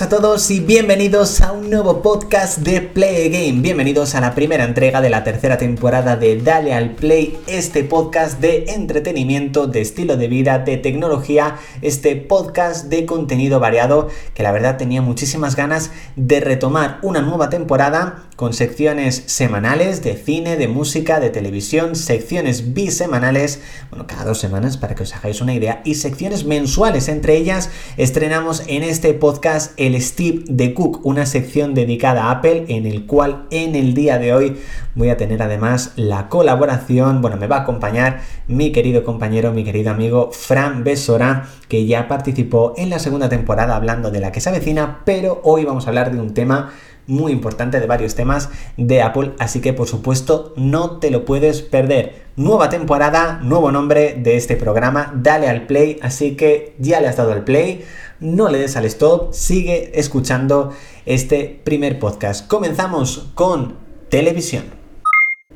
A todos y bienvenidos a un nuevo podcast de Play Game. Bienvenidos a la primera entrega de la tercera temporada de Dale al Play, este podcast de entretenimiento, de estilo de vida, de tecnología, este podcast de contenido variado que la verdad tenía muchísimas ganas de retomar una nueva temporada con secciones semanales de cine, de música, de televisión, secciones bisemanales, bueno, cada dos semanas para que os hagáis una idea, y secciones mensuales. Entre ellas estrenamos en este podcast el Steve de Cook, una sección dedicada a Apple en el cual en el día de hoy voy a tener además la colaboración, bueno, me va a acompañar mi querido compañero, mi querido amigo Fran Besora, que ya participó en la segunda temporada hablando de la que se pero hoy vamos a hablar de un tema muy importante de varios temas de Apple, así que por supuesto no te lo puedes perder. Nueva temporada, nuevo nombre de este programa, dale al play, así que ya le has dado al play, no le des al stop, sigue escuchando este primer podcast. Comenzamos con televisión.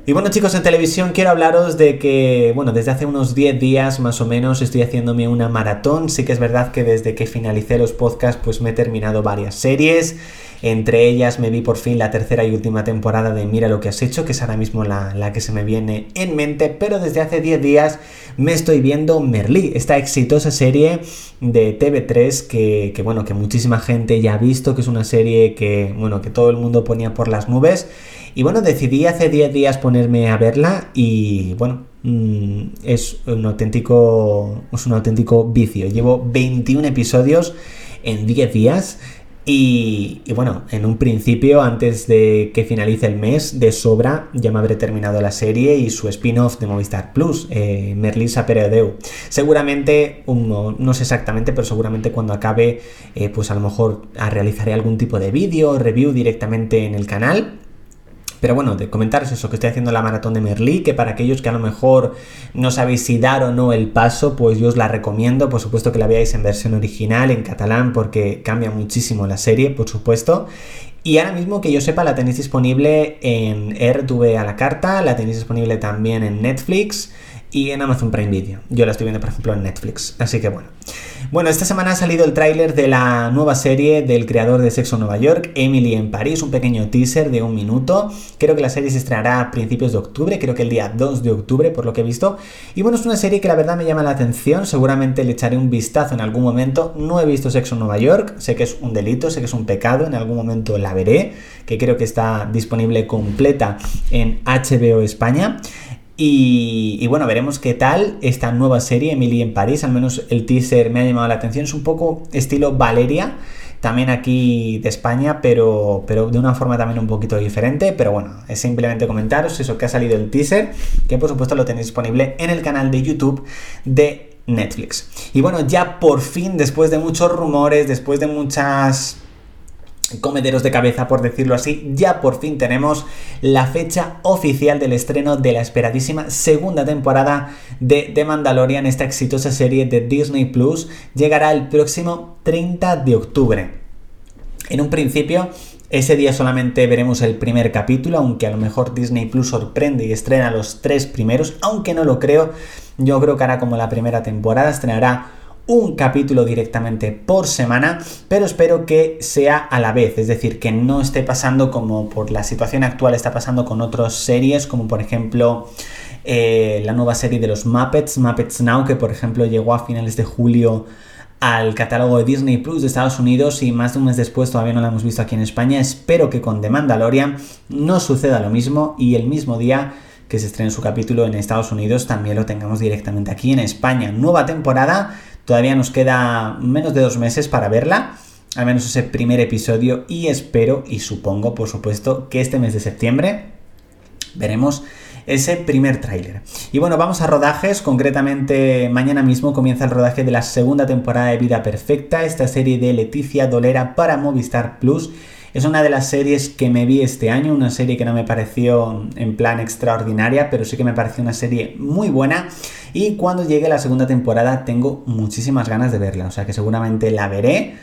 Y bueno chicos, en televisión quiero hablaros de que, bueno, desde hace unos 10 días más o menos estoy haciéndome una maratón. Sí que es verdad que desde que finalicé los podcasts pues me he terminado varias series. Entre ellas me vi por fin la tercera y última temporada de Mira lo que has hecho, que es ahora mismo la, que se me viene en mente, pero desde hace 10 días me estoy viendo Merlí, esta exitosa serie de TV3 que, que, bueno, que muchísima gente ya ha visto, que es una serie que, bueno, que todo el mundo ponía por las nubes. Y bueno, decidí hace 10 días ponerme a verla y bueno, mm, es un auténtico, es un auténtico vicio. Llevo 21 episodios en 10 días. Y, bueno, en un principio, antes de que finalice el mes, de sobra, ya me habré terminado la serie y su spin-off de Movistar Plus, eh, Merlisa Peredeu. Seguramente, no sé exactamente, pero seguramente cuando acabe, eh, pues a lo mejor realizaré algún tipo de vídeo, review directamente en el canal. Pero bueno, comentaros eso, que estoy haciendo la maratón de Merlí, que para aquellos que a lo mejor no sabéis si dar o no el paso, pues yo os la recomiendo. Por supuesto que la veáis en versión original, en catalán, porque cambia muchísimo la serie, por supuesto. Y ahora mismo que yo sepa, la tenéis disponible en RTV a la carta, la tenéis disponible también en Netflix y en Amazon Prime Video. Yo la estoy viendo, por ejemplo, en Netflix. Así que bueno. Bueno, esta semana ha salido el tráiler de la nueva serie del creador de Sexo Nueva York, Emily en París, un pequeño teaser de un minuto. Creo que la serie se estrenará a principios de octubre, creo que el día 2 de octubre, por lo que he visto. Y bueno, es una serie que la verdad me llama la atención, seguramente le echaré un vistazo en algún momento. No he visto Sexo Nueva York, sé que es un delito, sé que es un pecado, en algún momento la veré, que creo que está disponible completa en HBO España. Y, bueno, veremos qué tal esta nueva serie, Emily en París. Al menos el teaser me ha llamado la atención. Es un poco estilo Valeria, también aquí de España, pero, pero de una forma también un poquito diferente. Pero bueno, es simplemente comentaros eso que ha salido el teaser, que por supuesto lo tenéis disponible en el canal de YouTube de Netflix. Y bueno, ya por fin, después de muchos rumores, después de muchas comederos de cabeza, por decirlo así, ya por fin tenemos la fecha oficial del estreno de la esperadísima segunda temporada de The Mandalorian, esta exitosa serie de Disney Plus, llegará el próximo 30 de octubre. En un principio, ese día solamente veremos el primer capítulo, aunque a lo mejor Disney Plus sorprende y estrena los tres primeros, aunque no lo creo, yo creo que hará como la primera temporada, estrenará un capítulo directamente por semana, pero espero que sea a la vez, es decir, que no esté pasando como por la situación actual está pasando con otras series, como por ejemplo eh, la nueva serie de los Muppets, Muppets Now, que por ejemplo llegó a finales de julio al catálogo de Disney Plus de Estados Unidos y más de un mes después todavía no la hemos visto aquí en España. Espero que con The Mandalorian no suceda lo mismo y el mismo día que se estrene su capítulo en Estados Unidos también lo tengamos directamente aquí en España. Nueva temporada Todavía nos queda menos de dos meses para verla, al menos ese primer episodio, y espero y supongo, por supuesto, que este mes de septiembre veremos ese primer tráiler. Y bueno, vamos a rodajes, concretamente mañana mismo comienza el rodaje de la segunda temporada de Vida Perfecta, esta serie de Leticia Dolera para Movistar Plus es una de las series que me vi este año, una serie que no me pareció en plan extraordinaria, pero sí que me pareció una serie muy buena. Y cuando llegue la segunda temporada tengo muchísimas ganas de verla, o sea que seguramente la veré.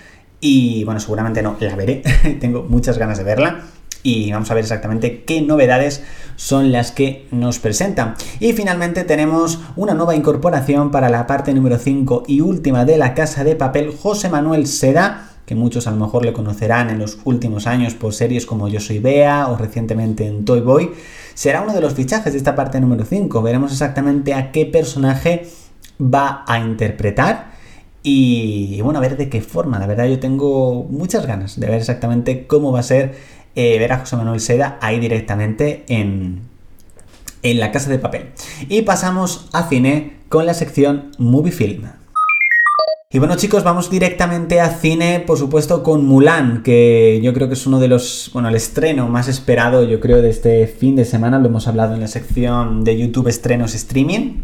Y bueno, seguramente no, la veré, tengo muchas ganas de verla y vamos a ver exactamente qué novedades son las que nos presentan. Y finalmente tenemos una nueva incorporación para la parte número 5 y última de la casa de papel, José Manuel Seda que muchos a lo mejor le conocerán en los últimos años por series como Yo Soy Bea o recientemente en Toy Boy, será uno de los fichajes de esta parte número 5. Veremos exactamente a qué personaje va a interpretar y, bueno, a ver de qué forma. La verdad yo tengo muchas ganas de ver exactamente cómo va a ser eh, ver a José Manuel Seda ahí directamente en, en la casa de papel. Y pasamos a cine con la sección Movie Film. Y bueno chicos, vamos directamente a cine, por supuesto, con Mulan, que yo creo que es uno de los, bueno, el estreno más esperado, yo creo, de este fin de semana. Lo hemos hablado en la sección de YouTube Estrenos Streaming.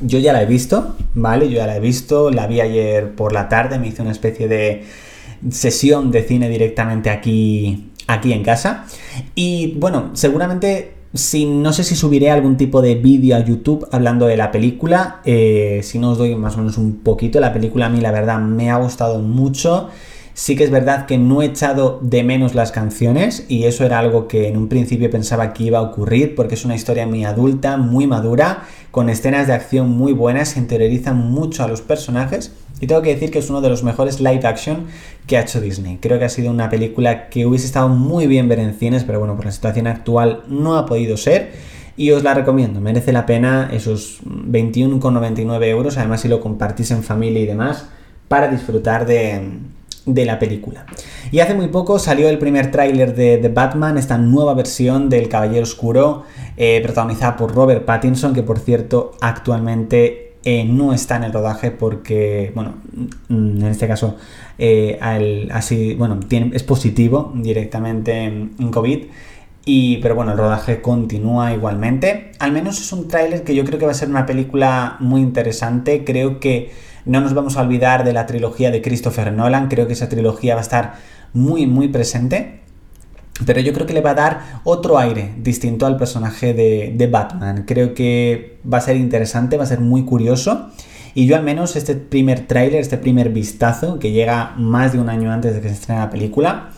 Yo ya la he visto, ¿vale? Yo ya la he visto, la vi ayer por la tarde, me hice una especie de sesión de cine directamente aquí, aquí en casa. Y bueno, seguramente si, no sé si subiré algún tipo de vídeo a YouTube hablando de la película. Eh, si no os doy más o menos un poquito. La película a mí la verdad me ha gustado mucho. Sí que es verdad que no he echado de menos las canciones y eso era algo que en un principio pensaba que iba a ocurrir porque es una historia muy adulta, muy madura, con escenas de acción muy buenas, se interiorizan mucho a los personajes y tengo que decir que es uno de los mejores live action que ha hecho Disney. Creo que ha sido una película que hubiese estado muy bien ver en cines, pero bueno, por la situación actual no ha podido ser. Y os la recomiendo, merece la pena esos 21,99 euros, además si lo compartís en familia y demás, para disfrutar de, de la película. Y hace muy poco salió el primer tráiler de The Batman, esta nueva versión del Caballero Oscuro, eh, protagonizada por Robert Pattinson, que por cierto actualmente eh, no está en el rodaje porque, bueno, mm, en este caso, eh, así, bueno, es positivo directamente en, en COVID. Y, pero bueno, el rodaje continúa igualmente. Al menos es un tráiler que yo creo que va a ser una película muy interesante. Creo que no nos vamos a olvidar de la trilogía de Christopher Nolan, creo que esa trilogía va a estar muy, muy presente. Pero yo creo que le va a dar otro aire distinto al personaje de, Batman. Creo que va a ser interesante, va a ser muy curioso. Y yo al menos este primer tráiler, este primer vistazo, que llega más de un año antes de que se estrene la película,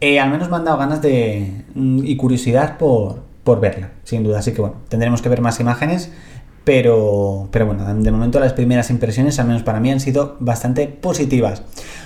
eh, al menos me han dado ganas de mm, y curiosidad por, por verla, sin duda. Así que bueno, tendremos que ver más imágenes pero, pero bueno, de momento las primeras impresiones, al menos para mí, han sido bastante positivas.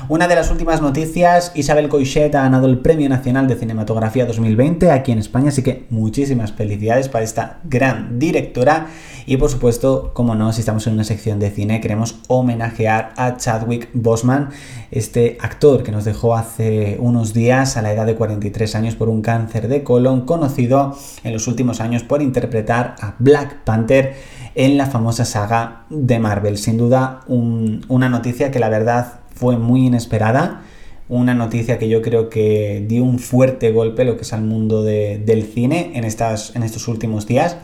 Una de las últimas noticias, Isabel Coixet ha ganado el Premio Nacional de Cinematografía 2020 aquí en España, así que muchísimas felicidades para esta gran directora. Y por supuesto, como no, si estamos en una sección de cine, queremos homenajear a Chadwick Boseman, este actor que nos dejó hace unos días a la edad de 43 años por un cáncer de colon, conocido en los últimos años por interpretar a Black Panther en la famosa saga de Marvel. Sin duda, una noticia que la verdad fue muy inesperada. Una noticia que yo creo que dio un fuerte golpe lo que es al mundo del cine en, estas, en estos últimos días.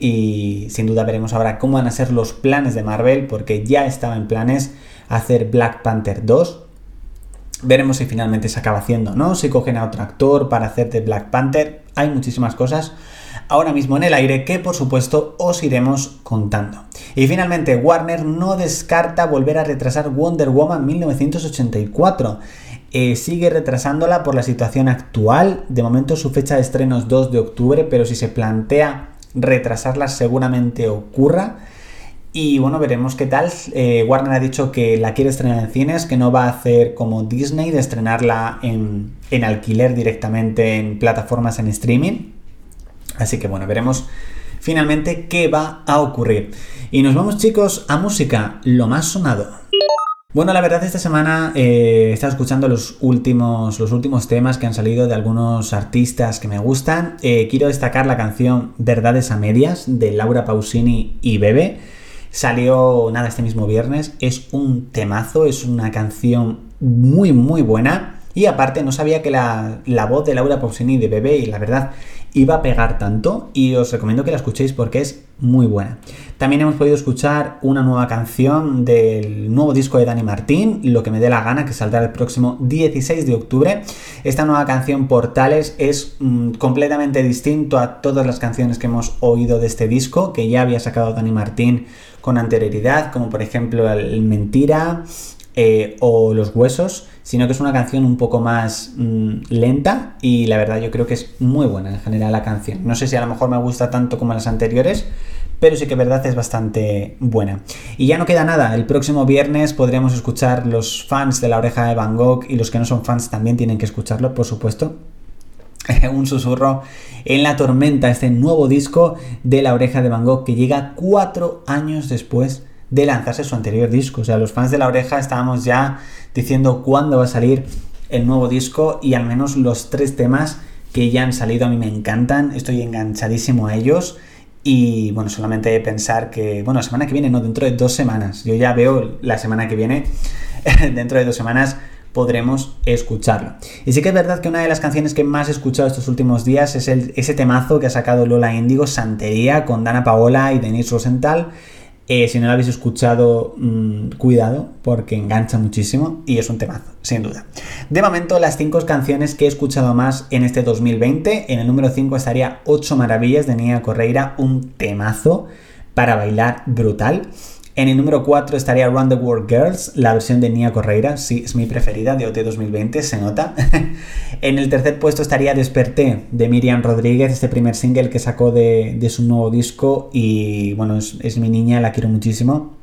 Y sin duda veremos ahora cómo van a ser los planes de Marvel, porque ya estaba en planes hacer Black Panther 2. Veremos si finalmente se acaba haciendo, ¿no? Si cogen a otro actor para hacer de Black Panther. Hay muchísimas cosas ahora mismo en el aire que por supuesto os iremos contando. Y finalmente, Warner no descarta volver a retrasar Wonder Woman 1984. Eh, sigue retrasándola por la situación actual. De momento su fecha de estreno es 2 de octubre, pero si se plantea retrasarla seguramente ocurra. Y bueno, veremos qué tal. Eh, Warner ha dicho que la quiere estrenar en cines, que no va a hacer como Disney de estrenarla en, en alquiler directamente en plataformas en streaming. Así que bueno, veremos finalmente qué va a ocurrir. Y nos vamos chicos a música, lo más sonado. Bueno, la verdad esta semana eh, he estado escuchando los últimos, los últimos temas que han salido de algunos artistas que me gustan. Eh, quiero destacar la canción Verdades a Medias de Laura Pausini y Bebe. Salió nada este mismo viernes. Es un temazo, es una canción muy muy buena. Y aparte no sabía que la, la voz de Laura Pausini y de Bebe, y la verdad iba a pegar tanto y os recomiendo que la escuchéis porque es muy buena. También hemos podido escuchar una nueva canción del nuevo disco de Dani Martín, Lo que me dé la gana, que saldrá el próximo 16 de octubre. Esta nueva canción Portales es mm, completamente distinto a todas las canciones que hemos oído de este disco, que ya había sacado Dani Martín con anterioridad, como por ejemplo el Mentira, eh, o Los Huesos, sino que es una canción un poco más mm, lenta y la verdad yo creo que es muy buena en general la canción. No sé si a lo mejor me gusta tanto como las anteriores, pero sí que verdad es bastante buena. Y ya no queda nada, el próximo viernes podremos escuchar los fans de la oreja de Van Gogh y los que no son fans también tienen que escucharlo, por supuesto. un susurro en la tormenta, este nuevo disco de la oreja de Van Gogh que llega cuatro años después de lanzarse su anterior disco. O sea, los fans de la oreja estábamos ya diciendo cuándo va a salir el nuevo disco y al menos los tres temas que ya han salido a mí me encantan, estoy enganchadísimo a ellos y bueno, solamente pensar que, bueno, la semana que viene, no, dentro de dos semanas, yo ya veo la semana que viene, dentro de dos semanas podremos escucharlo. Y sí que es verdad que una de las canciones que más he escuchado estos últimos días es ese temazo que ha sacado Lola Índigo, Santería, con Dana Paola y Denise Rosenthal. Eh, si no lo habéis escuchado, mm, cuidado, porque engancha muchísimo y es un temazo, sin duda. De momento, las cinco canciones que he escuchado más en este 2020. En el número 5 estaría 8 Maravillas de Nia Correira, un temazo para bailar brutal. En el número 4 estaría Run the World Girls, la versión de Nia Correira, sí, es mi preferida de OT 2020, se nota. en el tercer puesto estaría Desperté de Miriam Rodríguez, este primer single que sacó de, su nuevo disco y bueno, es, mi niña, la quiero muchísimo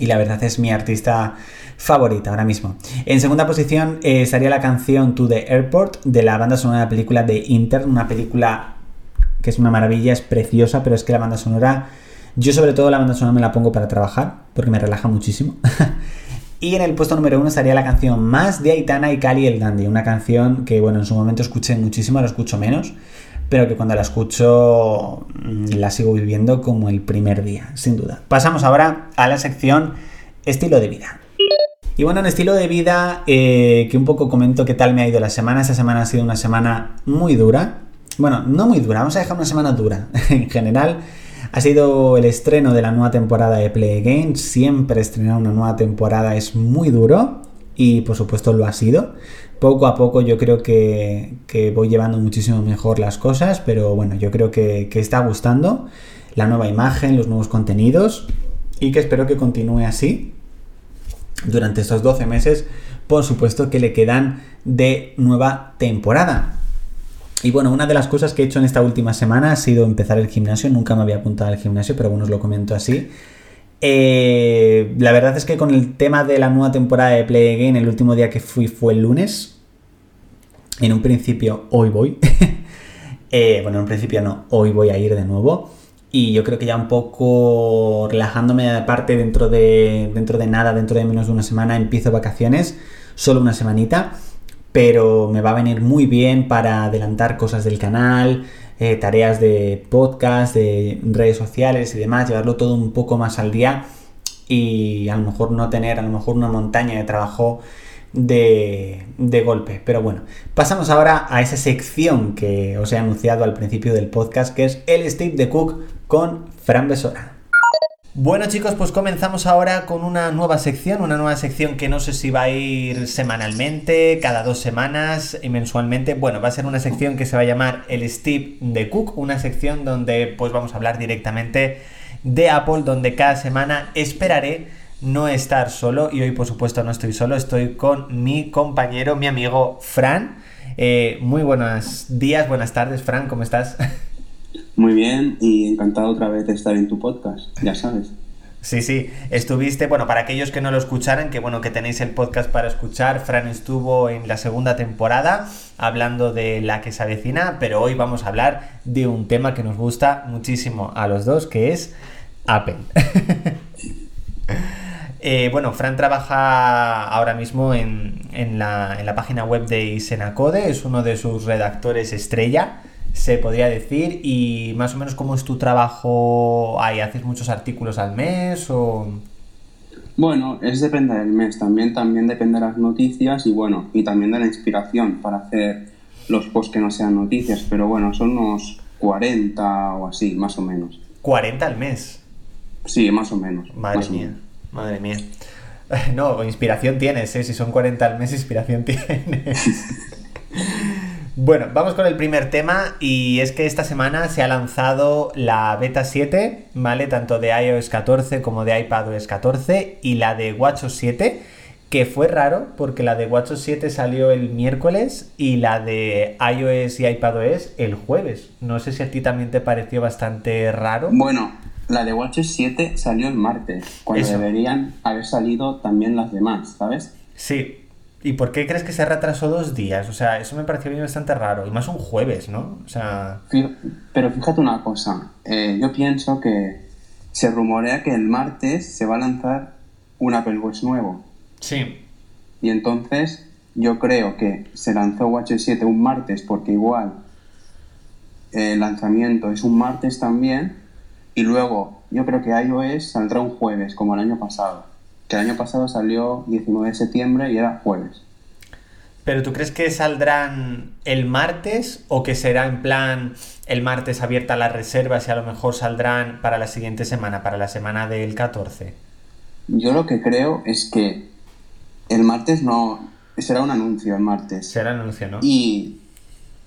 y la verdad es mi artista favorita ahora mismo. En segunda posición eh, estaría la canción To the Airport de la banda sonora de la película de Intern, una película que es una maravilla, es preciosa, pero es que la banda sonora yo sobre todo la banda sonora me la pongo para trabajar, porque me relaja muchísimo. y en el puesto número uno estaría la canción Más de Aitana y Cali el Dandy, una canción que bueno, en su momento escuché muchísimo, la escucho menos, pero que cuando la escucho mm, la sigo viviendo como el primer día, sin duda. Pasamos ahora a la sección estilo de vida. Y bueno, en estilo de vida, eh, que un poco comento qué tal me ha ido la semana. Esta semana ha sido una semana muy dura. Bueno, no muy dura, vamos a dejar una semana dura. en general, ha sido el estreno de la nueva temporada de Play Games. Siempre estrenar una nueva temporada es muy duro y por supuesto lo ha sido. Poco a poco yo creo que, voy llevando muchísimo mejor las cosas, pero bueno, yo creo que, que está gustando la nueva imagen, los nuevos contenidos y que espero que continúe así durante estos 12 meses, por supuesto que le quedan de nueva temporada. Y bueno, una de las cosas que he hecho en esta última semana ha sido empezar el gimnasio. Nunca me había apuntado al gimnasio, pero bueno, os lo comento así. Eh, la verdad es que con el tema de la nueva temporada de Play Again, el último día que fui fue el lunes. En un principio, hoy voy. Eh, bueno, en un principio no, hoy voy a ir de nuevo. Y yo creo que ya un poco relajándome aparte dentro de, dentro de nada, dentro de menos de una semana, empiezo vacaciones. Solo una semanita pero me va a venir muy bien para adelantar cosas del canal, eh, tareas de podcast, de redes sociales y demás, llevarlo todo un poco más al día y a lo mejor no tener a lo mejor una montaña de trabajo de, de, golpe. Pero bueno, pasamos ahora a esa sección que os he anunciado al principio del podcast, que es el Steve de Cook con Fran Besora. Bueno chicos, pues comenzamos ahora con una nueva sección, una nueva sección que no sé si va a ir semanalmente, cada dos semanas y mensualmente. Bueno, va a ser una sección que se va a llamar el Steve de Cook, una sección donde pues vamos a hablar directamente de Apple, donde cada semana esperaré no estar solo y hoy por supuesto no estoy solo, estoy con mi compañero, mi amigo Fran. Eh, muy buenos días, buenas tardes Fran, ¿cómo estás? Muy bien y encantado otra vez de estar en tu podcast, ya sabes. Sí, sí, estuviste, bueno, para aquellos que no lo escucharan, que bueno, que tenéis el podcast para escuchar, Fran estuvo en la segunda temporada hablando de la que se avecina, pero hoy vamos a hablar de un tema que nos gusta muchísimo a los dos, que es Apple. Eh, bueno, Fran trabaja ahora mismo en, en, la, en la página web de Isenacode, es uno de sus redactores estrella se podría decir. Y más o menos cómo es tu trabajo ahí, ¿haces muchos artículos al mes o...? Bueno, es depende del mes, también, también depende de las noticias y bueno, y también de la inspiración para hacer los posts que no sean noticias, pero bueno, son unos 40 o así, más o menos. ¿40 al mes? Sí, más o menos. Madre mía, madre mía. No, inspiración tienes, ¿eh? Si son 40 al mes, inspiración tienes. Bueno, vamos con el primer tema y es que esta semana se ha lanzado la beta 7, ¿vale? Tanto de iOS 14 como de iPadOS 14 y la de WatchOS 7, que fue raro porque la de WatchOS 7 salió el miércoles y la de iOS y iPadOS el jueves. No sé si a ti también te pareció bastante raro. Bueno, la de WatchOS 7 salió el martes, cuando Eso. deberían haber salido también las demás, ¿sabes? Sí. ¿Y por qué crees que se retrasó dos días? O sea, eso me pareció bastante raro. Y más un jueves, ¿no? O sea, Pero fíjate una cosa, eh, yo pienso que se rumorea que el martes se va a lanzar un Apple Watch nuevo. sí. Y entonces yo creo que se lanzó WatchOS 7 un martes porque igual el lanzamiento es un martes también. Y luego yo creo que iOS saldrá un jueves, como el año pasado. Que el año pasado salió 19 de septiembre y era jueves. ¿Pero tú crees que saldrán el martes o que será en plan el martes abierta las reservas y a lo mejor saldrán para la siguiente semana, para la semana del 14? Yo lo que creo es que el martes no... Será un anuncio el martes. Será anuncio, ¿no? Y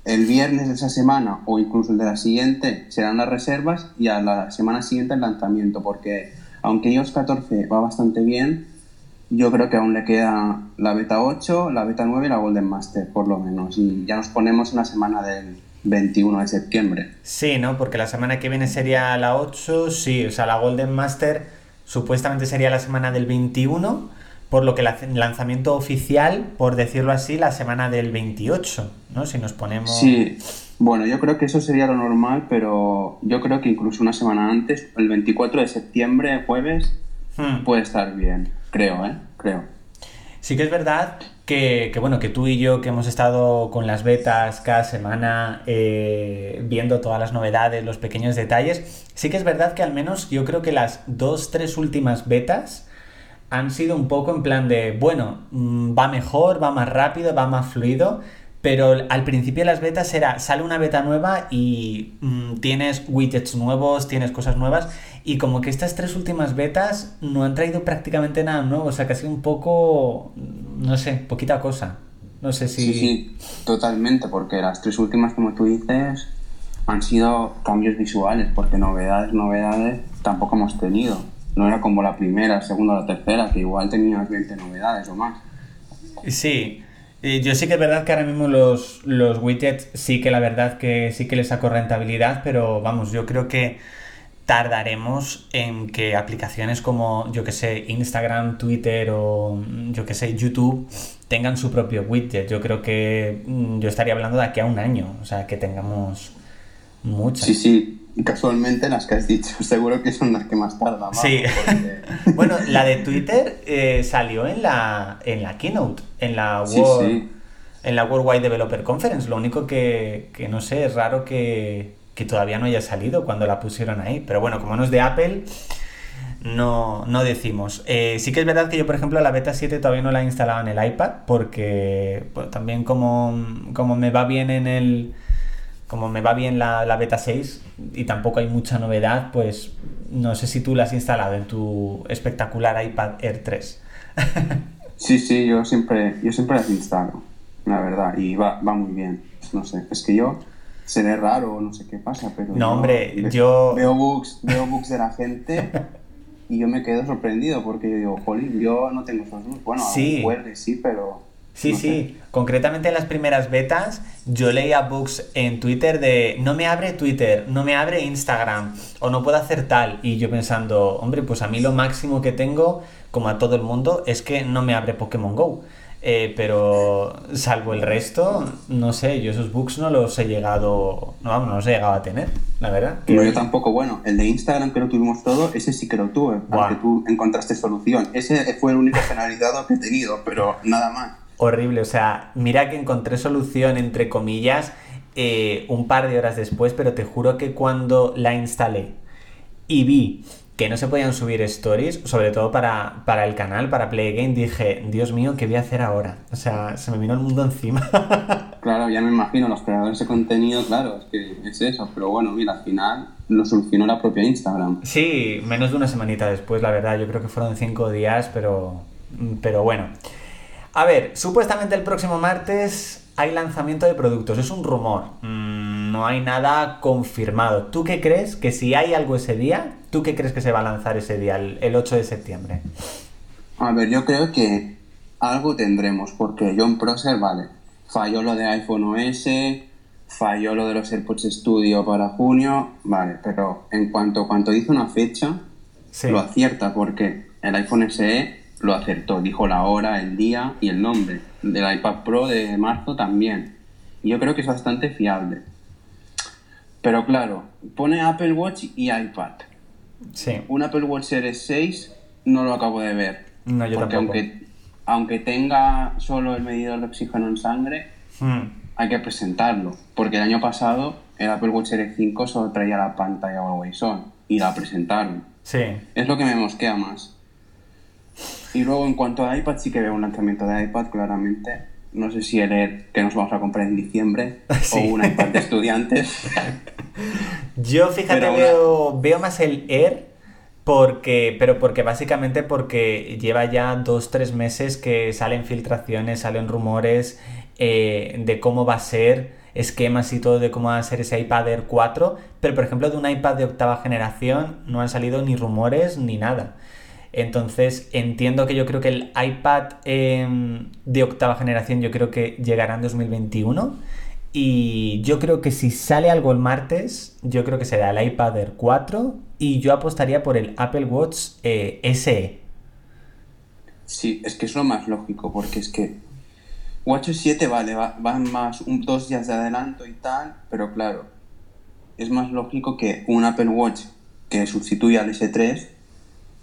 el viernes de esa semana o incluso el de la siguiente serán las reservas y a la semana siguiente el lanzamiento, porque aunque iOS 14 va bastante bien, yo creo que aún le queda la beta 8, la beta 9 y la Golden Master, por lo menos. Y ya nos ponemos en la semana del 21 de septiembre. Sí, ¿no? Porque la semana que viene sería la 8, sí, o sea, la Golden Master supuestamente sería la semana del 21, por lo que el lanz- lanzamiento oficial, por decirlo así, la semana del 28, ¿no? Si nos ponemos... Sí, bueno, yo creo que eso sería lo normal, pero yo creo que incluso una semana antes, el 24 de septiembre, jueves, Hmm. puede estar bien. Creo, ¿eh? Creo. Sí que es verdad que, que, bueno, que tú y yo que hemos estado con las betas cada semana eh, viendo todas las novedades, los pequeños detalles, sí que es verdad que al menos yo creo que las dos, tres últimas betas han sido un poco en plan de, bueno, mm, va mejor, va más rápido, va más fluido, pero al principio de las betas era, sale una beta nueva y mm, tienes widgets nuevos, tienes cosas nuevas, y como que estas tres últimas betas no han traído prácticamente nada nuevo, o sea sido un poco, no sé, poquita cosa. No sé si... Sí, sí, totalmente, porque las tres últimas, como tú dices, han sido cambios visuales, porque novedades, novedades tampoco hemos tenido. No era como la primera, la segunda la tercera, que igual tenías 20 novedades o más. Sí, yo sí que es verdad que ahora mismo los, los widgets sí que la verdad que sí que les saco rentabilidad, pero vamos, yo creo que tardaremos en que aplicaciones como, yo que sé, Instagram, Twitter o mm, yo que sé, YouTube tengan su propio widget. Yo creo que mm, yo estaría hablando de aquí a un año, o sea, que tengamos muchas. Sí, sí, casualmente las que has dicho, seguro que son las que más tardan. vamos, Sí. porque- bueno, la de Twitter eh, salió en la, en la keynote, en la World, sí. en la Worldwide Developer Conference. Lo único que, que no sé, es raro que, que todavía no haya salido cuando la pusieron ahí. Pero bueno, como no es de Apple, no, no decimos. Eh, sí que es verdad que yo, por ejemplo, la beta 7 todavía no la he instalado en el iPad porque también como, como me va bien en el... Como me va bien la, la beta 6 y tampoco hay mucha novedad, pues no sé si tú la has instalado en tu espectacular iPad Air 3. Sí, sí, yo siempre, yo siempre las instalo, la verdad, y va, va muy bien. No sé, es que yo seré raro, no sé qué pasa, pero. No, yo hombre, ve- yo- Veo books, veo books de la gente y yo me quedo sorprendido porque yo digo, jolín, yo no tengo esos. Bueno, Sí. sí, pero. Sí, no sí. Concretamente en las primeras betas, yo leía books en Twitter de no me abre Twitter, no me abre Instagram, o no puedo hacer tal. Y yo pensando, hombre, pues a mí lo máximo que tengo, como a todo el mundo, es que no me abre Pokémon Go. Eh, pero salvo el resto, no sé, yo esos books no los he llegado, no, vamos, no los he llegado a tener, la verdad. No, yo tampoco, bueno, el de Instagram que lo tuvimos todo, ese sí que lo tuve, Buah. porque tú encontraste solución. Ese fue el único penalizado que he tenido, pero nada más. Horrible, o sea, mira que encontré solución entre comillas eh, un par de horas después, pero te juro que cuando la instalé y vi que no se podían subir stories, sobre todo para, para el canal, para Play Game, dije, Dios mío, ¿qué voy a hacer ahora? O sea, se me vino el mundo encima. Claro, ya me imagino, los creadores de contenido, claro, es que es eso, pero bueno, mira, al final lo solucionó la propia Instagram. sí, menos de una semanita después, la verdad, yo creo que fueron cinco días, pero, pero bueno. A ver, supuestamente el próximo martes hay lanzamiento de productos, es un rumor, Mm, no hay nada confirmado. ¿Tú qué crees que si hay algo ese día, tú qué crees que se va a lanzar ese día, el, el 8 de septiembre? A ver, yo creo que algo tendremos, porque John Prosser, vale, falló lo de iPhone OS, falló lo de los AirPods Studio para junio, vale, pero en cuanto, cuanto dice una fecha, lo acierta porque el iPhone SE lo acertó, dijo la hora, el día y el nombre. Del iPad Pro de marzo también. Y yo creo que es bastante fiable. Pero claro, pone Apple Watch y iPad. Sí. Un Apple Watch Series 6 no lo acabo de ver. No, yo porque aunque, aunque tenga solo el medidor de oxígeno en sangre, hmm. hay que presentarlo. Porque el año pasado el Apple Watch Series 5 solo traía la pantalla Always On y la presentaron. Sí. Es lo que me mosquea más. Y luego en cuanto a iPad sí que veo un lanzamiento de iPad claramente. No sé si el Air que nos vamos a comprar en diciembre o un iPad de estudiantes. Yo fíjate veo, veo más el Air porque, pero porque básicamente porque lleva ya dos, tres meses que salen filtraciones, salen rumores eh, de cómo va a ser, esquemas y todo de cómo va a ser ese iPad Air 4, pero por ejemplo de un iPad de octava generación no han salido ni rumores ni nada. Entonces entiendo que yo creo que el iPad em, de octava generación yo creo que llegará en 2021 y yo creo que si sale algo el martes, yo creo que será el iPad Air 4 y yo apostaría por el Apple Watch eh, SE. Sí, es que es lo más lógico, porque es que Watch 7 vale, van más dos días de adelanto y tal, pero claro, es más lógico que un Apple Watch que sustituya al S3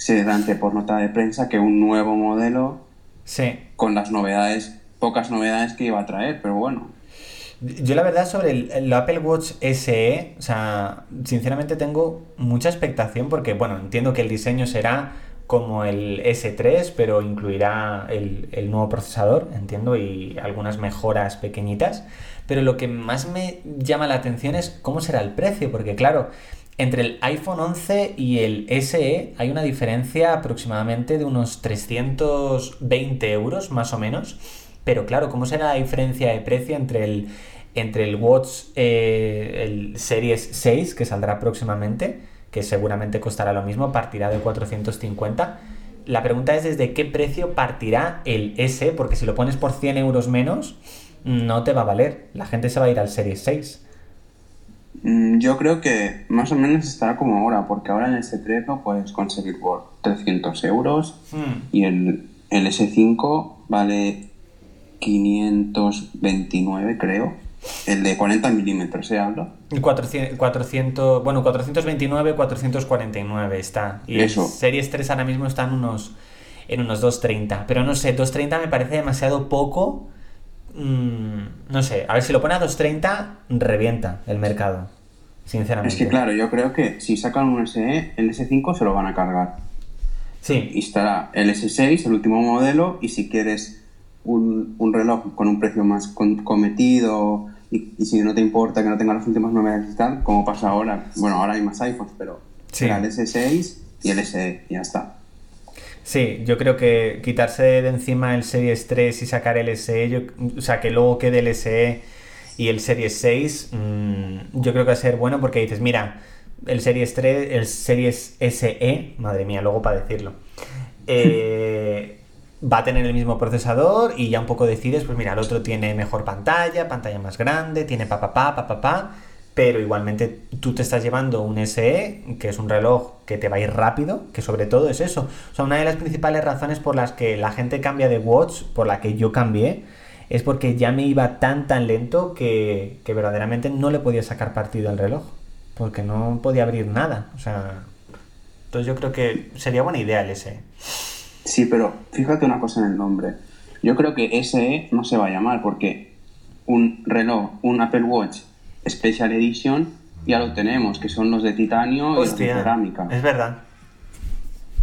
se lance por nota de prensa que un nuevo modelo sí. con las novedades, pocas novedades que iba a traer, pero bueno, yo la verdad sobre el, Apple Watch SE, o sea, sinceramente tengo mucha expectación porque, bueno, entiendo que el diseño será como el S3, pero incluirá el, nuevo procesador, entiendo, y algunas mejoras pequeñitas. Pero lo que más me llama la atención es cómo será el precio, porque claro, entre el iPhone 11 y el SE hay una diferencia aproximadamente de unos 320 euros, más o menos. Pero claro, ¿cómo será la diferencia de precio entre el, entre el Watch eh, el Series 6 que saldrá próximamente, que seguramente costará lo mismo, partirá de 450. La pregunta es desde qué precio partirá el S, porque si lo pones por 100 euros menos, no te va a valer. La gente se va a ir al Series 6. Mm, yo creo que más o menos estará como ahora, porque ahora en el S3 lo puedes conseguir por 300 euros hmm. y el, el S5 vale 529, creo. El de 40 milímetros, ¿se ¿eh, habla? 400, 400, bueno, 429, 449 está. Y Eso. Series 3 ahora mismo están unos, en unos 230. Pero no sé, 230 me parece demasiado poco. Mm, no sé, a ver si lo pone a 230, revienta el mercado. Sinceramente. Es que claro, yo creo que si sacan un SE, el S5 se lo van a cargar. Sí. Y estará el S6, el último modelo, y si quieres un, un reloj con un precio más cometido y, si no te importa que no tenga las últimas novedades y tal, como pasa ahora, bueno, ahora hay más iPhones, pero será el S6 y el SE, y ya está. Sí, yo creo que quitarse de encima el Series 3 y sacar el SE, o sea, que luego quede el SE y el Series 6, mm, yo creo que va a ser bueno porque dices, mira, el Series 3, el Series SE, madre mía, luego para decirlo, eh, va a tener el mismo procesador y ya un poco decides, pues mira, el otro tiene mejor pantalla, pantalla más grande, tiene papá, papá, papá, pero igualmente tú te estás llevando un SE, que es un reloj te va a ir rápido, que sobre todo es eso. O sea, una de las principales razones por las que la gente cambia de watch, por la que yo cambié, es porque ya me iba tan tan lento que, que verdaderamente no le podía sacar partido al reloj, porque no podía abrir nada. O sea, entonces yo creo que sería buena idea el SE. Sí, pero fíjate una cosa en el nombre. Yo creo que SE no se va a llamar porque un reloj, un Apple Watch Special Edition, ya lo tenemos, que son los de titanio y los de cerámica. Es verdad.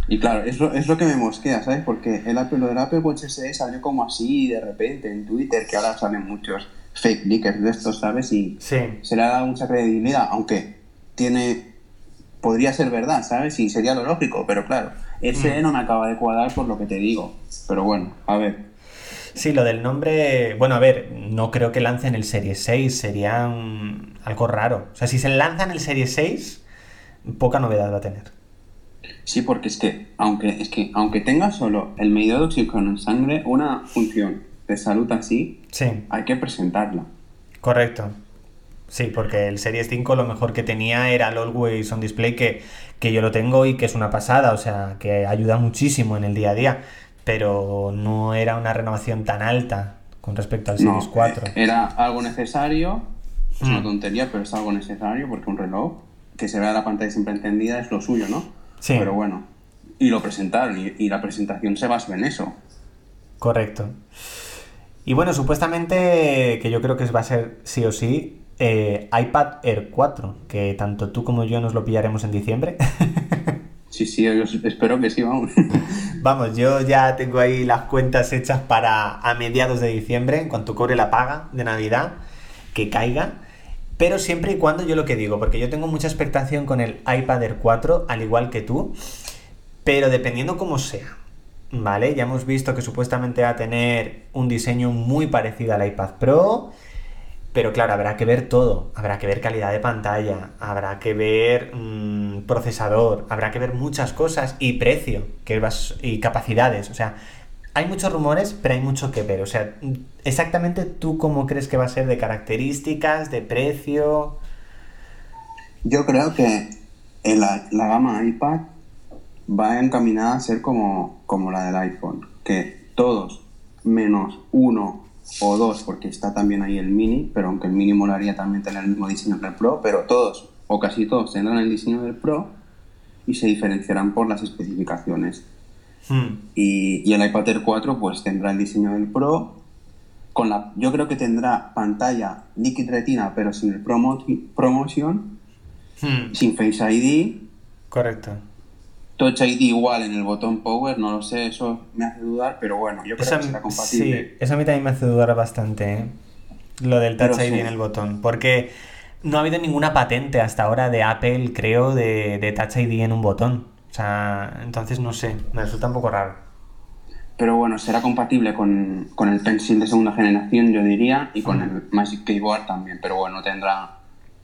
Y claro, es lo, es lo que me mosquea, ¿sabes? Porque el Apple, lo del Apple Watch SE salió como así de repente en Twitter, que ahora salen muchos fake leakers de estos, ¿sabes? Y se le ha dado mucha credibilidad, aunque tiene. podría ser verdad, ¿sabes? Y sería lo lógico, pero claro ese mm. no me acaba de cuadrar por lo que te digo. Pero bueno, a ver. Sí, lo del nombre. Bueno, a ver, no creo que lancen el Serie 6, sería algo raro. O sea, si se lanzan el Serie 6, poca novedad va a tener. Sí, porque es que, aunque, es que, aunque tenga solo el medidor de oxígeno en sangre, una función de salud así, sí. hay que presentarla. Correcto. Sí, porque el Series 5 lo mejor que tenía era el Always on Display, que, que yo lo tengo y que es una pasada, o sea, que ayuda muchísimo en el día a día, pero no era una renovación tan alta con respecto al Series 4. Eh, era algo necesario, es una Mm. tontería, pero es algo necesario porque un reloj que se vea la pantalla siempre encendida es lo suyo, ¿no? Sí. Pero bueno, y lo presentaron y, y la presentación se basa en eso. Correcto. Y bueno, supuestamente, que yo creo que va a ser sí o sí, eh, iPad Air 4, que tanto tú como yo nos lo pillaremos en diciembre. Sí, sí, espero que sí, vamos. Vamos, yo ya tengo ahí las cuentas hechas para a mediados de diciembre, en cuanto cobre la paga de Navidad, que caiga. Pero siempre y cuando yo lo que digo, porque yo tengo mucha expectación con el iPad Air 4, al igual que tú, pero dependiendo cómo sea. ¿Vale? Ya hemos visto que supuestamente va a tener un diseño muy parecido al iPad Pro, pero claro, habrá que ver todo. Habrá que ver calidad de pantalla, habrá que ver mm, procesador, habrá que ver muchas cosas y precio que vas, y capacidades. O sea, hay muchos rumores, pero hay mucho que ver. O sea, exactamente tú cómo crees que va a ser de características, de precio. Yo creo que la, la gama iPad va encaminada a ser como, como la del iPhone, que todos menos uno o dos, porque está también ahí el mini, pero aunque el mini molaría también tener el mismo diseño que el Pro, pero todos o casi todos tendrán el diseño del Pro y se diferenciarán por las especificaciones. Hmm, Y, y el iPad Air 4 pues tendrá el diseño del Pro. Con la, yo creo que tendrá pantalla Liquid Retina, pero sin el Promo- Promotion, hmm, sin Face ID. Correcto. Touch ID igual en el botón Power, no lo sé, eso me hace dudar, pero bueno, yo creo Eso, que será compatible. sí, eso a mí también me hace dudar bastante, ¿eh? Lo del Touch Pero ID sí. en el botón. Porque no ha habido ninguna patente hasta ahora de Apple, creo, de, de Touch ID en un botón. O sea, entonces no sé, me resulta un poco raro. Pero bueno, será compatible con, con el Pencil de segunda generación, yo diría, y con el Magic Keyboard también, pero bueno, tendrá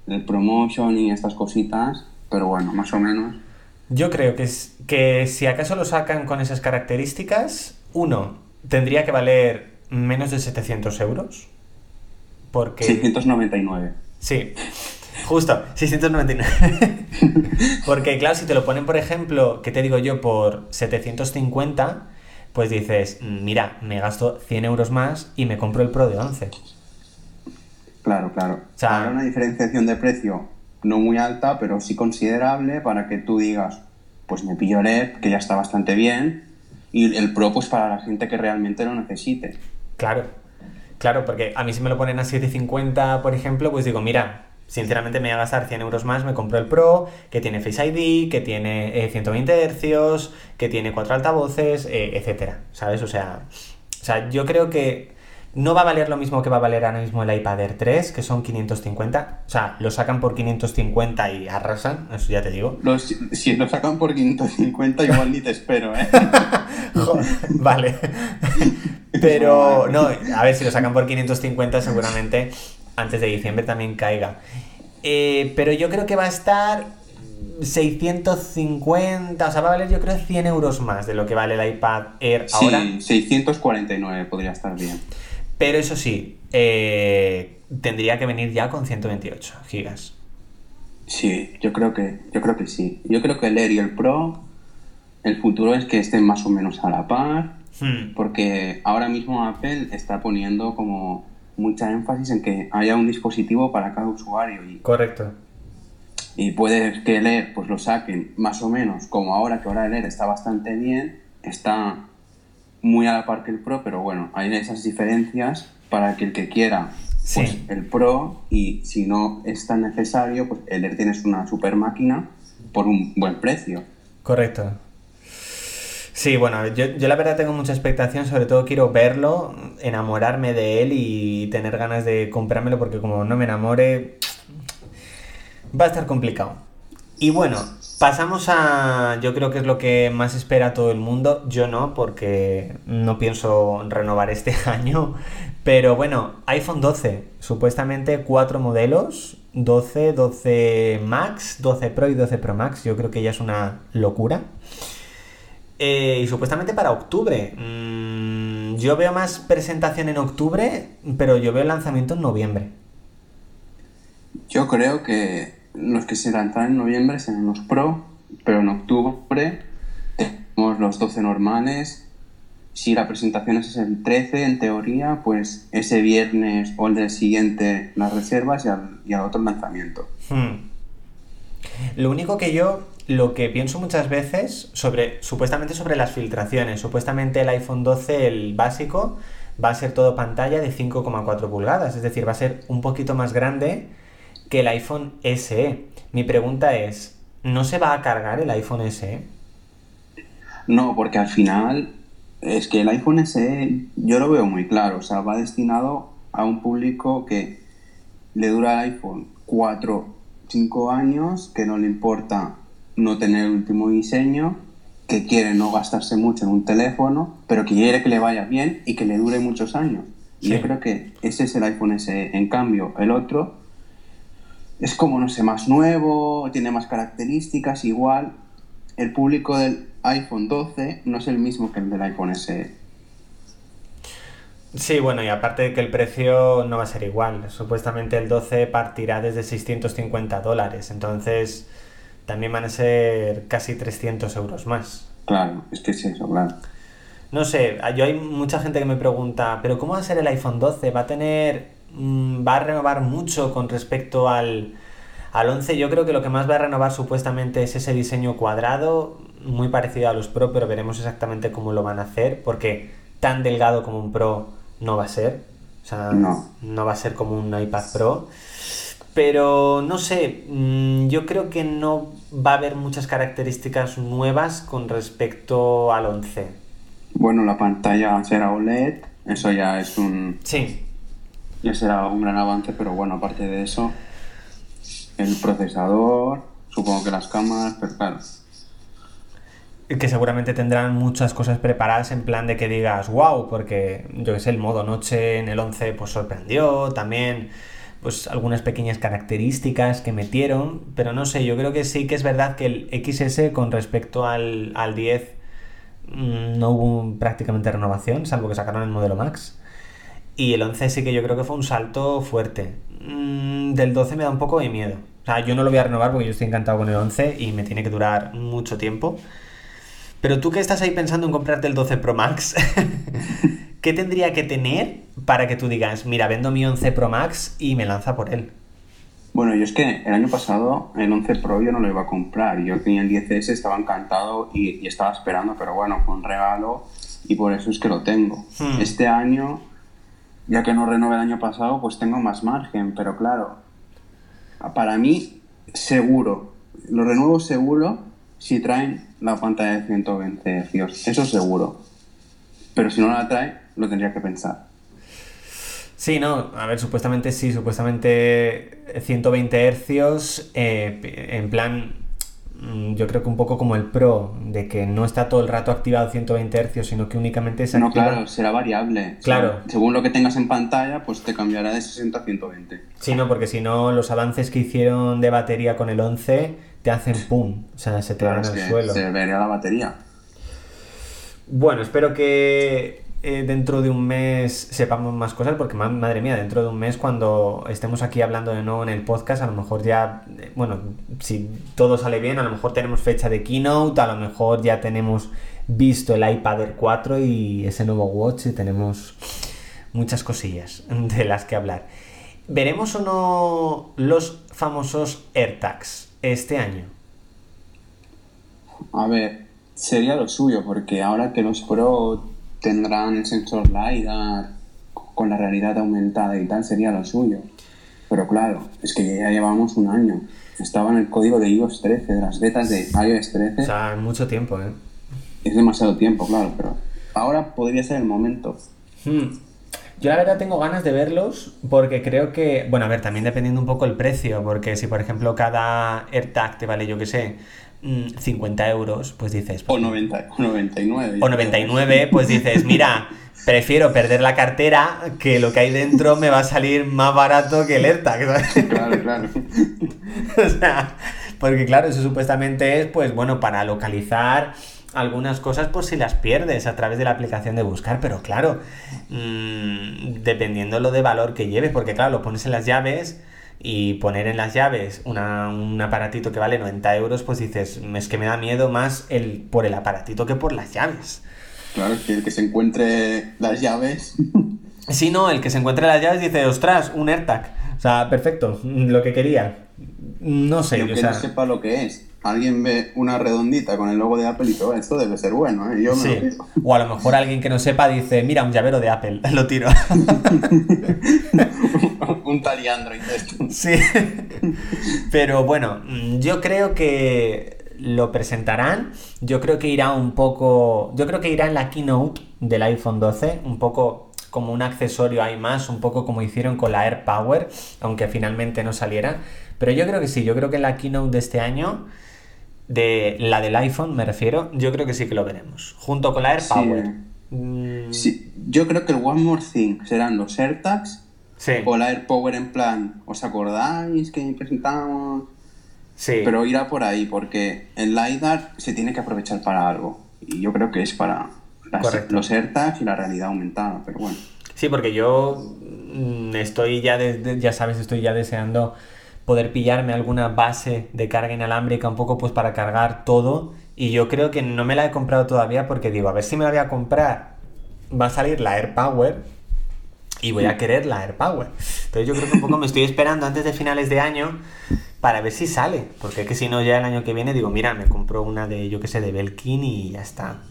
el Promotion y estas cositas, pero bueno, más o menos. Yo creo que, es, que si acaso lo sacan con esas características, uno, tendría que valer menos de 700 euros. Porque... 699. Sí, justo, 699. Porque claro, si te lo ponen, por ejemplo, que te digo yo, por 750, pues dices, mira, me gasto 100 euros más y me compro el Pro de 11. Claro, claro. O sea- Habrá una diferenciación de precio no muy alta, pero sí considerable para que tú digas, pues me pillo Air, que ya está bastante bien, y el Pro pues para la gente que realmente lo necesite. Claro, claro, porque a mí si me lo ponen a 750, por ejemplo, pues digo, mira, sinceramente me voy a gastar 100 euros más, me compro el Pro, que tiene Face ID, que tiene eh, 120 hercios, que tiene cuatro altavoces, eh, etcétera, ¿sabes? O sea, o sea, yo creo que no va a valer lo mismo que va a valer ahora mismo el iPad Air 3, que son 550. O sea, lo sacan por 550 y arrasan, eso ya te digo. Los, si lo sacan por 550 igual ni te espero, ¿eh? Vale. Pero no, a ver, si lo sacan por 550 seguramente antes de diciembre también caiga. Eh, pero yo creo que va a estar 650, o sea, va a valer yo creo 100 euros más de lo que vale el iPad Air ahora. Sí, 649 podría estar bien. Pero eso sí, eh, tendría que venir ya con 128 gigas. Sí, yo creo que, yo creo que sí. Yo creo que el Air y el Pro, el futuro es que estén más o menos a la par, Hmm, porque ahora mismo Apple está poniendo como mucha énfasis en que haya un dispositivo para cada usuario y, correcto. y puede que el Air pues lo saquen más o menos como ahora que ahora el Air está bastante bien, está muy a la par que el Pro, pero bueno, hay esas diferencias para que el que quiera pues Sí. el Pro y si no es tan necesario, pues el tienes una super máquina por un buen precio. Correcto. Sí, bueno, yo, yo la verdad tengo mucha expectación, sobre todo quiero verlo, enamorarme de él y tener ganas de comprármelo porque como no me enamore, va a estar complicado. Y bueno, pasamos a, yo creo que es lo que más espera todo el mundo, yo no, porque no pienso renovar este año, pero bueno, iPhone 12, supuestamente cuatro modelos, 12, 12 Max, 12 Pro y 12 Pro Max, yo creo que ya es una locura. Eh, y supuestamente para octubre. Mm, yo veo más presentación en octubre, pero yo veo el lanzamiento en noviembre. Yo creo que los que se lanzarán en noviembre serán los Pro, pero en octubre tenemos los 12 normales. Si la presentación es el 13, en teoría, pues ese viernes o el del siguiente las reservas y al, otro lanzamiento. Hmm. Lo único que yo, lo que pienso muchas veces sobre, supuestamente sobre las filtraciones, supuestamente el iPhone 12, el básico, va a ser todo pantalla de 5,4 pulgadas, es decir, va a ser un poquito más grande que el iPhone SE. Mi pregunta es, ¿no se va a cargar el iPhone SE? No, porque al final es que el iPhone SE yo lo veo muy claro, o sea, va destinado a un público que le dura el iPhone 4, 5 años, que no le importa no tener el último diseño, que quiere no gastarse mucho en un teléfono, pero que quiere que le vaya bien y que le dure muchos años. Y Sí. yo creo que ese es el iPhone SE. En cambio, el otro es como, no sé, más nuevo, tiene más características, igual. El público del iPhone 12 no es el mismo que el del iPhone SE. Sí, bueno, y aparte de que el precio no va a ser igual. Supuestamente el 12 partirá desde 650 dólares, entonces también van a ser casi 300 euros más. Claro, es que es eso, claro. No sé, yo hay mucha gente que me pregunta, pero ¿cómo va a ser el iPhone 12? ¿Va a tener, va a renovar mucho con respecto al, al 11? Yo creo que lo que más va a renovar supuestamente es ese diseño cuadrado, muy parecido a los Pro, pero veremos exactamente cómo lo van a hacer, porque tan delgado como un Pro no va a ser. O sea, No. va a ser como un iPad Pro. Pero no sé, mm, yo creo que no va a haber muchas características nuevas con respecto al 11. Bueno, la pantalla será OLED, eso ya es un, Sí, ya será un gran avance, pero bueno, aparte de eso, el procesador, supongo que las cámaras, pero claro, que seguramente tendrán muchas cosas preparadas en plan de que digas, wow, porque yo que sé, el modo noche en el 11 pues sorprendió, también pues algunas pequeñas características que metieron, pero no sé, yo creo que sí que es verdad que el XS con respecto al, al 10 mm, no hubo prácticamente renovación, salvo que sacaron el modelo Max. Y el 11 sí que yo creo que fue un salto fuerte. Mm, del 12 me da un poco de miedo. O sea, yo no lo voy a renovar porque yo estoy encantado con el 11 y me tiene que durar mucho tiempo. Pero tú que estás ahí pensando en comprarte el 12 Pro Max, ¿qué tendría que tener para que tú digas, mira, vendo mi 11 Pro Max y me lanza por él? Bueno, yo es que el año pasado el 11 Pro yo no lo iba a comprar. Yo tenía el 10S, estaba encantado y, y estaba esperando, pero bueno, fue un regalo y por eso es que lo tengo. Hmm. Este año, ya que no renové el año pasado, pues tengo más margen, pero claro, para mí, seguro, lo renuevo seguro si traen la pantalla de 120 Hz, eso seguro. Pero si no la trae, lo tendría que pensar. Sí, no, a ver, supuestamente sí, supuestamente 120 hercios, eh, en plan, yo creo que un poco como el Pro, de que no está todo el rato activado 120 hercios, sino que únicamente se No, activa... claro, será variable. Claro. Según lo que tengas en pantalla, pues te cambiará de 60 a 120. Sí, no, porque si no, los avances que hicieron de batería con el 11 te hacen pum, o sea, se te Claro, van al suelo. se vería la batería. Bueno, espero que eh, dentro de un mes sepamos más cosas, porque ma- madre mía, dentro de un mes cuando estemos aquí hablando de nuevo en el podcast, a lo mejor ya, eh, bueno, si todo sale bien, a lo mejor tenemos fecha de keynote, a lo mejor ya tenemos visto el iPad Air 4 y ese nuevo watch y tenemos muchas cosillas de las que hablar. ¿Veremos o no los famosos AirTags este año? A ver, sería lo suyo, porque ahora que los Pro tendrán el sensor LiDAR con la realidad aumentada y tal, sería lo suyo. Pero claro, es que ya llevamos un año. Estaba en el código de iOS 13, de las betas de iOS 13. O sea, mucho tiempo, ¿eh? es demasiado tiempo, claro, pero ahora podría ser el momento. Hmm. Yo la verdad tengo ganas de verlos porque creo que, bueno, a ver, también dependiendo un poco el precio, porque si por ejemplo cada AirTag te vale, yo que sé, mm, 50 euros, pues dices... O, pues, 90, o 99. o 99, pues dices, mira, prefiero perder la cartera que lo que hay dentro me va a salir más barato que el AirTag, ¿sabes? Claro, claro. o sea, porque claro, eso supuestamente es, pues bueno, para localizar algunas cosas por si las pierdes a través de la aplicación de buscar, pero claro, mm, dependiendo lo de valor que lleves, porque claro, lo pones en las llaves, y poner en las llaves una- un aparatito que vale 90 euros, pues dices, es que me da miedo más el, por el aparatito que por las llaves. Claro, es que el que se encuentre las llaves. Si no, el que se encuentra las llaves dice, ostras, un AirTag. O sea, perfecto, lo que quería. No sé, Y o aunque sea, no sepa lo que es, alguien ve una redondita con el logo de Apple y todo, esto debe ser bueno, ¿eh? Yo me sí. lo pido. O a lo mejor alguien que no sepa dice, mira, un llavero de Apple, lo tiro. un tal y Android de esto. Sí. Pero bueno, mm, yo creo que lo presentarán. Yo creo que irá un poco. Yo creo que irá en la keynote del iPhone 12, un poco como un accesorio hay más, un poco como hicieron con la AirPower, aunque finalmente no saliera. Pero yo creo que sí, yo creo que en la keynote de este año, de la del iPhone me refiero, yo creo que sí que lo veremos. Junto con la AirPower. Sí. Mm, Sí, yo creo que el One More Thing serán los AirTags sí, o la AirPower en plan, ¿os acordáis que presentamos? sí. Pero irá por ahí, porque el LiDAR se tiene que aprovechar para algo. Y yo creo que es para las- los AirTags y la realidad aumentada, pero bueno. Sí, porque yo mm, estoy ya, desde, ya sabes, estoy ya deseando poder pillarme alguna base de carga inalámbrica un poco pues para cargar todo y yo creo que no me la he comprado todavía porque digo, a ver si me la voy a comprar, va a salir la AirPower y voy a querer la AirPower. Entonces yo creo que un poco me estoy esperando antes de finales de año para ver si sale, porque es que si no ya el año que viene digo, mira, me compro una de, yo que sé, de Belkin y ya está.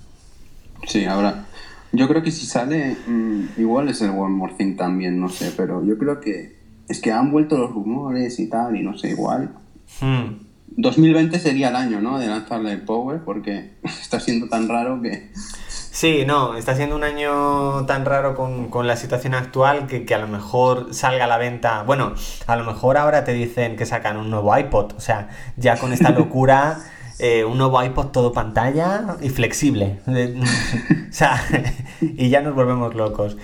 Sí, ahora, yo creo que si sale, mm, igual es el One More Thing también, no sé, pero yo creo que es que han vuelto los rumores y tal, y no sé, igual. Hmm. 2020 sería el año, ¿no? De lanzarle el Power, porque está siendo tan raro que... Sí, no, está siendo un año tan raro con, con la situación actual que, que a lo mejor salga a la venta. Bueno, a lo mejor ahora te dicen que sacan un nuevo iPod. O sea, ya con esta locura, eh, un nuevo iPod todo pantalla y flexible. Eh, o sea, y ya nos volvemos locos.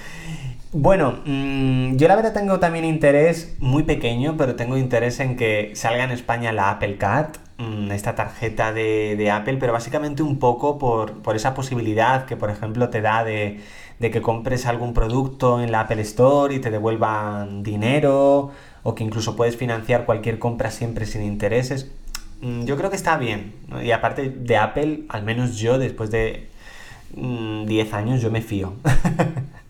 Bueno, mm, yo la verdad tengo también interés, muy pequeño, pero tengo interés en que salga en España la Apple Card, mm, esta tarjeta de, Apple, pero básicamente un poco por, por esa posibilidad que, por ejemplo, te da de, que compres algún producto en la Apple Store y te devuelvan dinero, o que incluso puedes financiar cualquier compra siempre sin intereses. Mm, Yo creo que está bien, y aparte de Apple, al menos yo, después de mm, 10 años, yo me fío.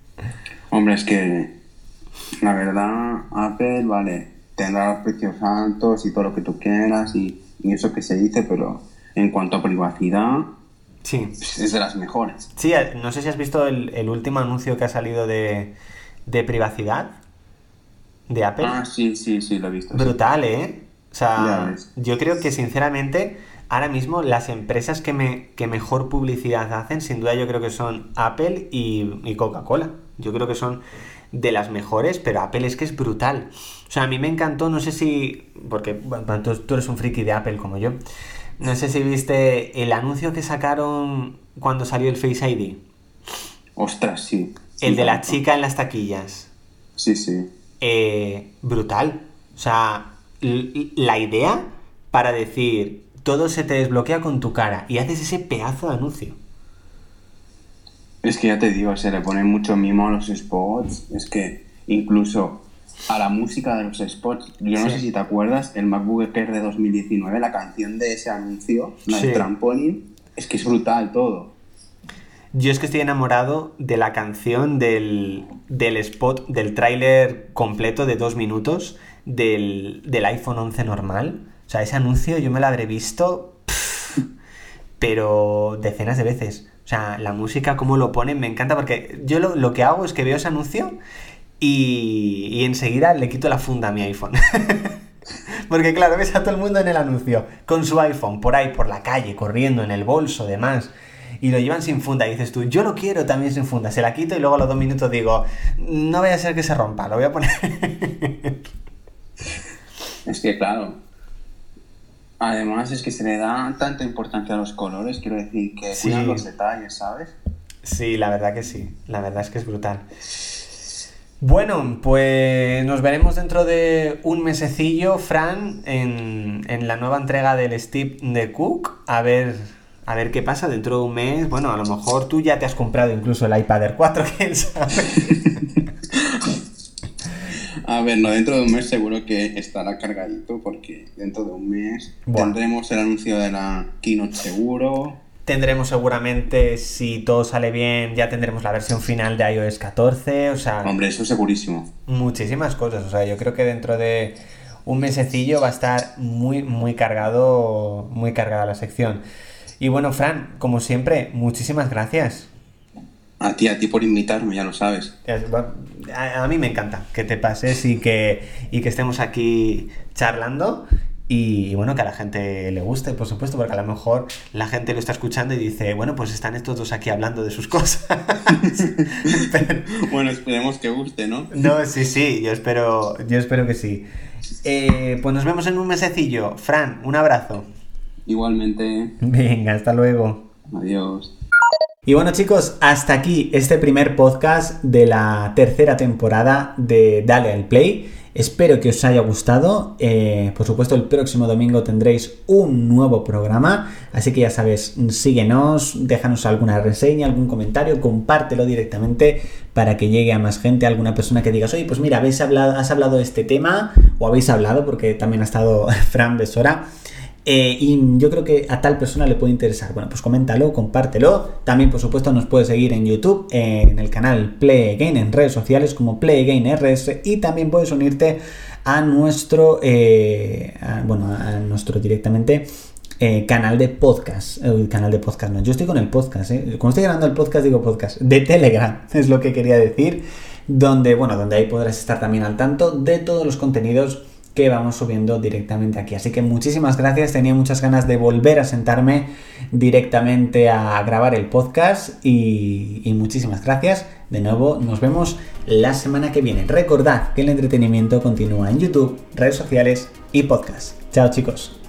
Hombre, es que la verdad, Apple, vale, tendrá precios altos y todo lo que tú quieras y, y eso que se dice, pero en cuanto a privacidad, Sí. es de las mejores. Sí, eh, no sé si has visto el, el último anuncio que ha salido de, de privacidad de Apple. Ah, sí, sí, sí, lo he visto. sí. Brutal, ¿eh? O sea, yo creo que sinceramente ahora mismo las empresas que, me, que mejor publicidad hacen, sin duda yo creo que son Apple y, y Coca-Cola. Yo creo que son de las mejores, pero Apple es que es brutal. O sea, a mí me encantó, no sé si, porque bueno, tú, tú eres un friki de Apple como yo, no sé si viste el anuncio que sacaron cuando salió el Face ID. Ostras, sí. Sí, El de la chica en las taquillas. Sí, sí. Eh, brutal. O sea, la idea para decir todo se te desbloquea con tu cara y haces ese pedazo de anuncio. Es que ya te digo, se le pone mucho mimo a los spots. Es que incluso a la música de los spots, yo no Sí. sé si te acuerdas, el MacBook Air de 2019, la canción de ese anuncio, la Sí. de es que es brutal todo. Yo es que estoy enamorado de la canción del, del spot, del tráiler completo de dos minutos del, del iPhone 11 normal. O sea, ese anuncio yo me lo habré visto, pff, pero decenas de veces. O sea, la música, cómo lo ponen, me encanta porque yo lo, lo que hago es que veo ese anuncio y, y enseguida le quito la funda a mi iPhone. Porque claro, ves a todo el mundo en el anuncio, con su iPhone, por ahí, por la calle, corriendo, en el bolso, demás. Y lo llevan sin funda. Y dices tú, yo lo quiero también sin funda. Se la quito y luego a los dos minutos digo, no vaya a ser que se rompa, lo voy a poner. Es que claro. Además es que se le da tanta importancia a los colores, quiero decir, que Sí. cuidan los detalles, ¿sabes? Sí, la verdad que sí. La verdad es que es brutal. Bueno, pues nos veremos dentro de un mesecillo, Fran, en, en la nueva entrega del Steve de Cook. A ver, a ver qué pasa dentro de un mes. Bueno, a lo mejor tú ya te has comprado incluso el iPad Air 4, quién sabe. A ver, no, dentro de un mes seguro que estará cargadito porque dentro de un mes tendremos el anuncio de la Keynote seguro. Tendremos seguramente, si todo sale bien, ya tendremos la versión final de iOS 14, o sea... Hombre, eso segurísimo. Muchísimas cosas, o sea, yo creo que dentro de un mesecillo va a estar muy, muy cargado, muy cargada la sección. Y bueno, Fran, como siempre, muchísimas gracias. A ti, a ti por invitarme, ya lo sabes. A, mí me encanta que te pases y que, y que estemos aquí charlando. Y, bueno, que a la gente le guste, por supuesto, porque a lo mejor la gente lo está escuchando y dice, bueno, pues están estos dos aquí hablando de sus cosas. bueno, esperemos que guste, ¿no? no, sí, sí, yo espero, yo espero que sí. Eh, pues nos vemos en un mesecillo. Fran, un abrazo. Igualmente. Venga, hasta luego. Adiós. Y bueno chicos, hasta aquí este primer podcast de la tercera temporada de Dale al Play. Espero que os haya gustado. Eh, por supuesto, el próximo domingo tendréis un nuevo programa. Así que ya sabes, síguenos, déjanos alguna reseña, algún comentario, compártelo directamente para que llegue a más gente, alguna persona que digas, oye, pues mira, habéis hablado, has hablado de este tema, o habéis hablado, porque también ha estado Fran Besora eh, y yo creo que a tal persona le puede interesar. Bueno, pues coméntalo, compártelo. También, por supuesto, nos puedes seguir en YouTube, en el canal Play Again, en redes sociales como Play Again RS. Y también puedes unirte a nuestro, eh, bueno, a nuestro directamente eh, canal de podcast. El canal de podcast, no. Yo estoy con el podcast, ¿eh? Cuando estoy grabando el podcast, digo podcast. De Telegram, es lo que quería decir. Donde, bueno, donde ahí podrás estar también al tanto de todos los contenidos que vamos subiendo directamente aquí. Así que muchísimas gracias, tenía muchas ganas de volver a sentarme directamente a grabar el podcast y, muchísimas gracias. De nuevo, nos vemos la semana que viene. Recordad que el entretenimiento continúa en YouTube, redes sociales y podcast. Chao chicos.